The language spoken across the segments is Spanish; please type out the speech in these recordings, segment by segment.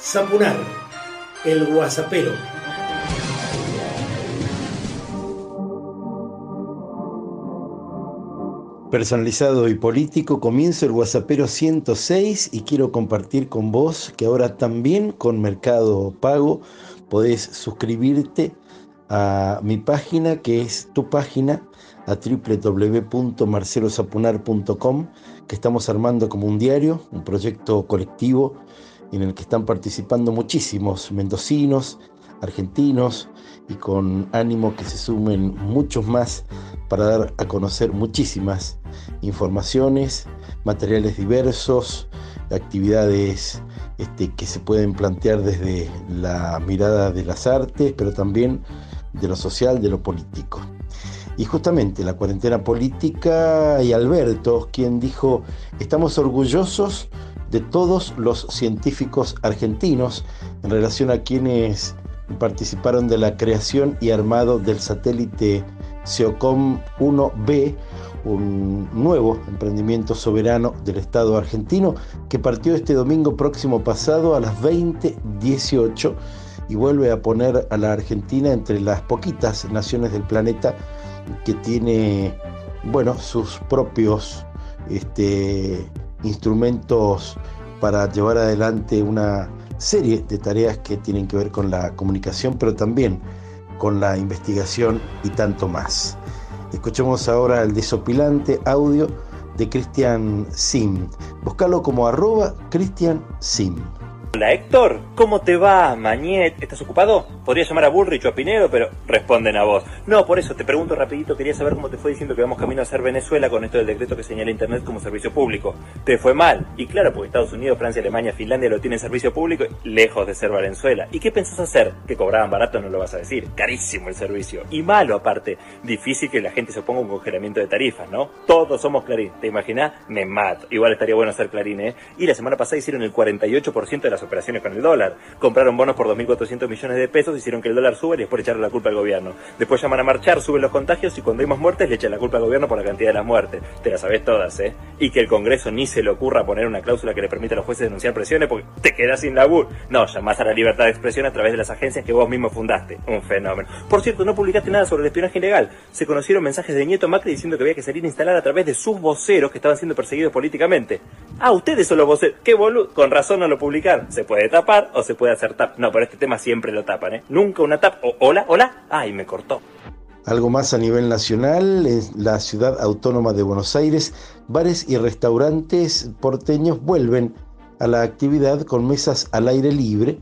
Zapunar, el guasapero. Personalizado y político, comienzo el WhatsAppero 106 y quiero compartir con vos que ahora también con Mercado Pago podés suscribirte a mi página que es tu página a www.marcelosapunar.com que estamos armando como un diario, un proyecto colectivo en el que están participando muchísimos mendocinos, argentinos y con ánimo que se sumen muchos más para dar a conocer muchísimas informaciones, materiales diversos, actividades este, que se pueden plantear desde la mirada de las artes, pero también de lo social, de lo político. Y justamente la cuarentena política y Alberto, quien dijo, estamos orgullosos de todos los científicos argentinos en relación a quienes participaron de la creación y armado del satélite SEOCOM 1B, un nuevo emprendimiento soberano del Estado argentino que partió este domingo próximo pasado a las 20:18 y vuelve a poner a la Argentina entre las poquitas naciones del planeta que tiene, bueno, sus propios este, instrumentos para llevar adelante una serie de tareas que tienen que ver con la comunicación, pero también con la investigación y tanto más. Escuchemos ahora el desopilante audio de Christian Sim. Búscalo como arroba Christian Sim. Hola Héctor, ¿cómo te va? Mañet, ¿estás ocupado? Podría llamar a Bullrich o a Pinedo, pero responden a vos. No, por eso te pregunto rapidito, quería saber cómo te fue diciendo que vamos camino a ser Venezuela con esto del decreto que señala Internet como servicio público. ¿Te fue mal? Y claro, porque Estados Unidos, Francia, Alemania, Finlandia lo tienen servicio público, lejos de ser Venezuela. ¿Y qué pensás hacer? Que cobraban barato no lo vas a decir. Carísimo el servicio. Y malo aparte. Difícil que la gente se oponga un congelamiento de tarifas, ¿no? Todos somos Clarín. ¿Te imaginas? Me mato. Igual estaría bueno ser Clarín, ¿eh? Y la semana pasada hicieron el 48% de operaciones con el dólar. Compraron bonos por 2.400 millones de pesos, hicieron que el dólar suba y después echarle la culpa al gobierno. Después llaman a marchar, suben los contagios y cuando más muertes le echan la culpa al gobierno por la cantidad de las muertes. Te las sabes todas, ¿eh? Y que el Congreso ni se le ocurra poner una cláusula que le permita a los jueces denunciar presiones porque te quedas sin laburo. No, llamás a la libertad de expresión a través de las agencias que vos mismo fundaste. Un fenómeno. Por cierto, no publicaste nada sobre el espionaje ilegal. Se conocieron mensajes de Nieto Macri diciendo que había que salir a instalar a través de sus voceros que estaban siendo perseguidos políticamente. Ah, ustedes son los voceros. Qué boludo. Con razón no lo publicaron. Se puede tapar o se puede hacer tap. No, pero este tema siempre lo tapan, ¿eh? Nunca una tap. Hola, hola. Ay, me cortó. Algo más a nivel nacional, en la ciudad autónoma de Buenos Aires, bares y restaurantes porteños vuelven a la actividad con mesas al aire libre,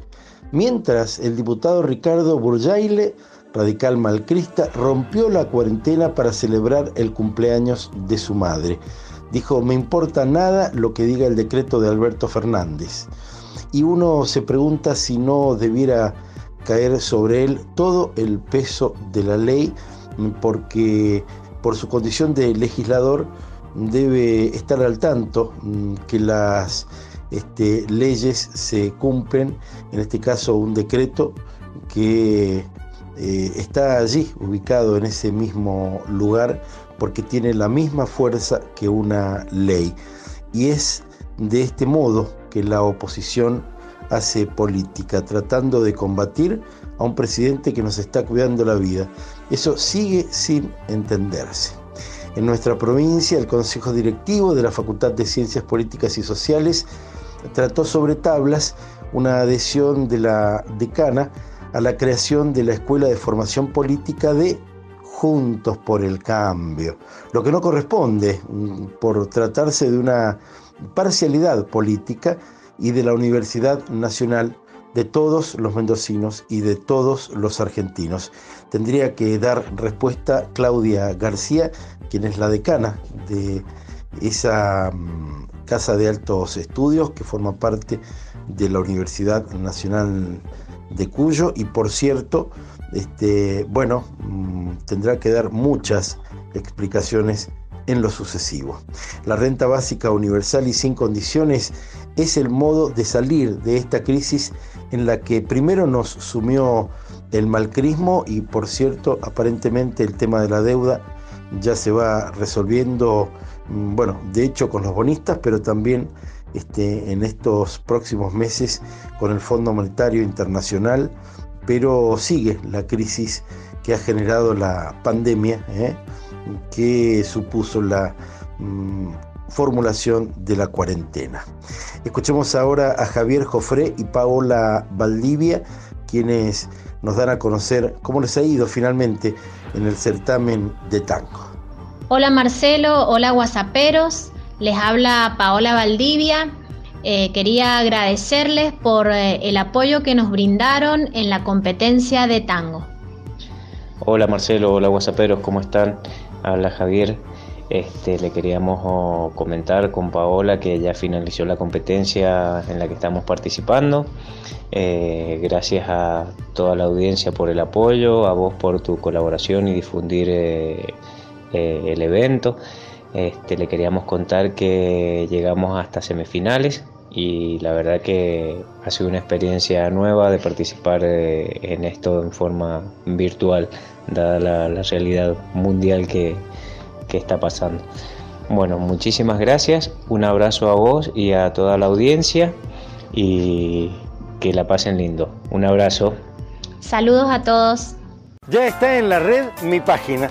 mientras el diputado Ricardo Burjaile, radical malcrista, rompió la cuarentena para celebrar el cumpleaños de su madre. Dijo, me importa nada lo que diga el decreto de Alberto Fernández. Y uno se pregunta si no debiera caer sobre él todo el peso de la ley, porque por su condición de legislador debe estar al tanto mm, que las este, leyes se cumplen, en este caso un decreto que eh, está allí, ubicado en ese mismo lugar, porque tiene la misma fuerza que una ley. Y es de este modo que la oposición hace política, tratando de combatir a un presidente que nos está cuidando la vida. Eso sigue sin entenderse. En nuestra provincia, el Consejo Directivo de la Facultad de Ciencias Políticas y Sociales trató sobre tablas una adhesión de la decana a la creación de la Escuela de Formación Política de Juntos por el Cambio, lo que no corresponde mm, por tratarse de una parcialidad política y de la Universidad Nacional de todos los mendocinos y de todos los argentinos. Tendría que dar respuesta Claudia García, quien es la decana de esa mm, casa de altos estudios que forma parte de la Universidad Nacional de Cuyo y por cierto, este, bueno, mm, tendrá que dar muchas explicaciones en lo sucesivo. La renta básica universal y sin condiciones es el modo de salir de esta crisis en la que primero nos sumió el malcrismo y por cierto aparentemente el tema de la deuda ya se va resolviendo, mm, bueno, de hecho con los bonistas, pero también este, en estos próximos meses con el Fondo Monetario Internacional, pero sigue la crisis que ha generado la pandemia, ¿eh? que supuso la mm, formulación de la cuarentena. Escuchemos ahora a Javier Jofré y Paola Valdivia, quienes nos dan a conocer cómo les ha ido finalmente en el certamen de tango. Hola Marcelo, hola Guasaperos, les habla Paola Valdivia. Eh, quería agradecerles por eh, el apoyo que nos brindaron en la competencia de tango. Hola Marcelo, hola Guasaperos, ¿cómo están? Habla Javier. Este, le queríamos oh, comentar con Paola que ya finalizó la competencia en la que estamos participando. Eh, gracias a toda la audiencia por el apoyo, a vos por tu colaboración y difundir el evento. Este, le queríamos contar que llegamos hasta semifinales y la verdad que ha sido una experiencia nueva de participar en esto en forma virtual, dada la realidad mundial que, que está pasando. Bueno, muchísimas gracias, un abrazo a vos y a toda la audiencia y que la pasen lindo. Un abrazo. Saludos a todos. Ya está en la red mi página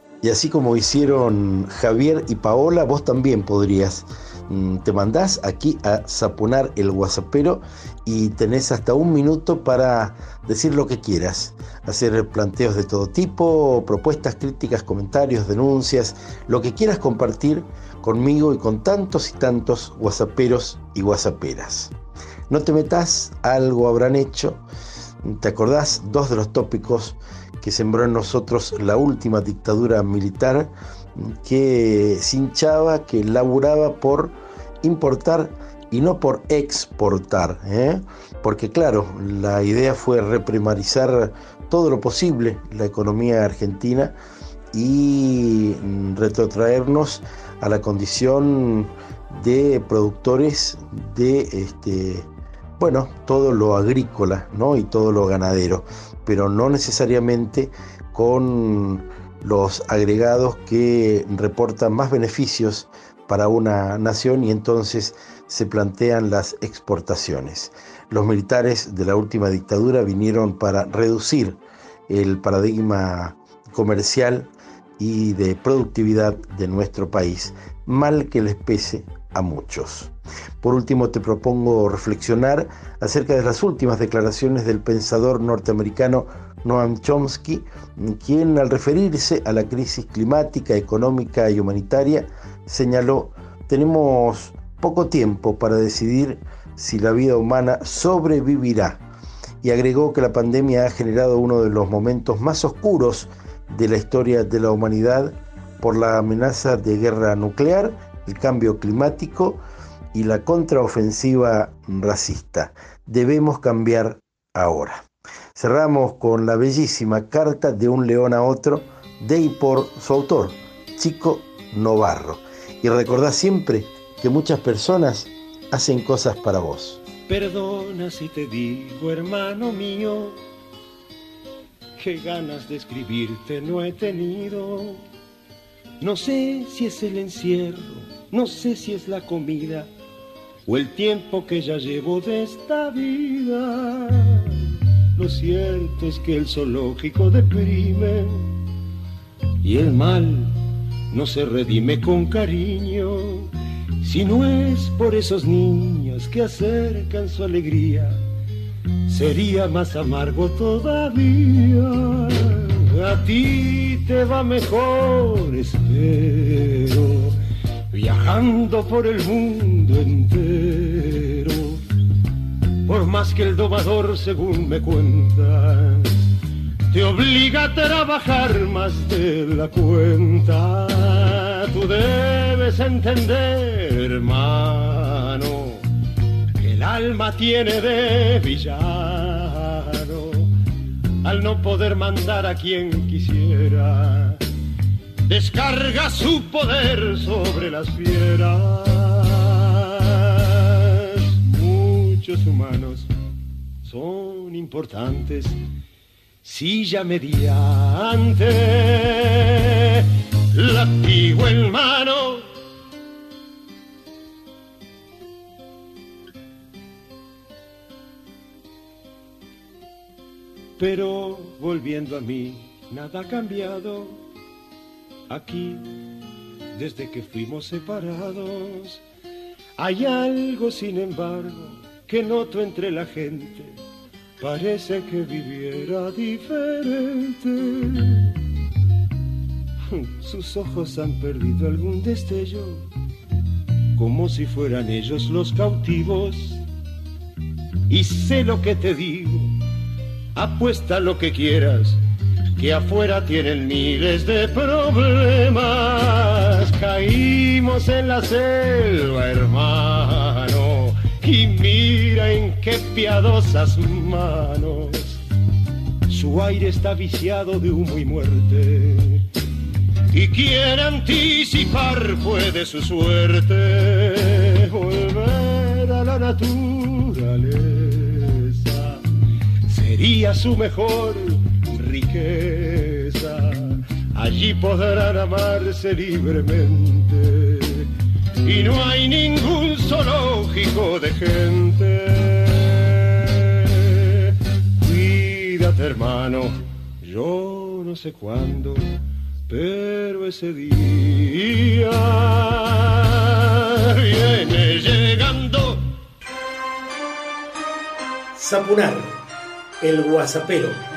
Y así como hicieron Javier y Paola, vos también podrías. Mm, te mandás aquí a Sapunar el WhatsAppero y tenés hasta un minuto para decir lo que quieras. Hacer planteos de todo tipo, propuestas, críticas, comentarios, denuncias, lo que quieras compartir conmigo y con tantos y tantos WhatsApperos y WhatsApperas. No te metas, algo habrán hecho ¿Te acordás? Dos de los tópicos que sembró en nosotros la última dictadura militar que hinchaba, que laburaba por importar y no por exportar. ¿eh? Porque claro, la idea fue reprimarizar todo lo posible la economía argentina y retrotraernos a la condición de productores de este, bueno, todo lo agrícola ¿no? y todo lo ganadero, pero no necesariamente con los agregados que reportan más beneficios para una nación y entonces se plantean las exportaciones. Los militares de la última dictadura vinieron para reducir el paradigma comercial y de productividad de nuestro país, mal que les pese a muchos. Por último, te propongo reflexionar acerca de las últimas declaraciones del pensador norteamericano Noam Chomsky, quien al referirse a la crisis climática, económica y humanitaria, señaló, tenemos poco tiempo para decidir si la vida humana sobrevivirá y agregó que la pandemia ha generado uno de los momentos más oscuros de la historia de la humanidad por la amenaza de guerra nuclear, el cambio climático y la contraofensiva racista. Debemos cambiar ahora. Cerramos con la bellísima carta de un león a otro de y por su autor, Chico Novarro. Y recordá siempre que muchas personas hacen cosas para vos. Perdona si te digo, hermano mío, que ganas de escribirte no he tenido. No sé si es el encierro, no sé si es la comida o el tiempo que ya llevo de esta vida. Lo cierto es que el zoológico deprime y el mal no se redime con cariño, si no es por esos niños que acercan su alegría, sería más amargo todavía. A ti te va mejor, espero viajando por el mundo entero. Por más que el domador, según me cuenta, te obliga a trabajar más de la cuenta. Tú debes entender, hermano, que el alma tiene de villano al no poder mandar a quien quisiera. Descarga su poder sobre las fieras. Muchos humanos son importantes. Silla mediante, latigo en mano Pero volviendo a mí, nada ha cambiado aquí desde que fuimos separados. Hay algo, sin embargo, que noto entre la gente. Parece que viviera diferente. Sus ojos han perdido algún destello, como si fueran ellos los cautivos. Y sé lo que te digo apuesta lo que quieras, que afuera tienen miles de problemas. Caímos en la selva, hermano, y mira en qué piadosas manos. Su aire está viciado de humo y muerte. Y quien anticipar puede su suerte, volver a la naturaleza sería su mejor riqueza. Allí podrán amarse libremente y no hay ningún zoológico de gente. Cuídate hermano, yo no sé cuándo, pero ese día viene llegando. Sapunar el guasapero.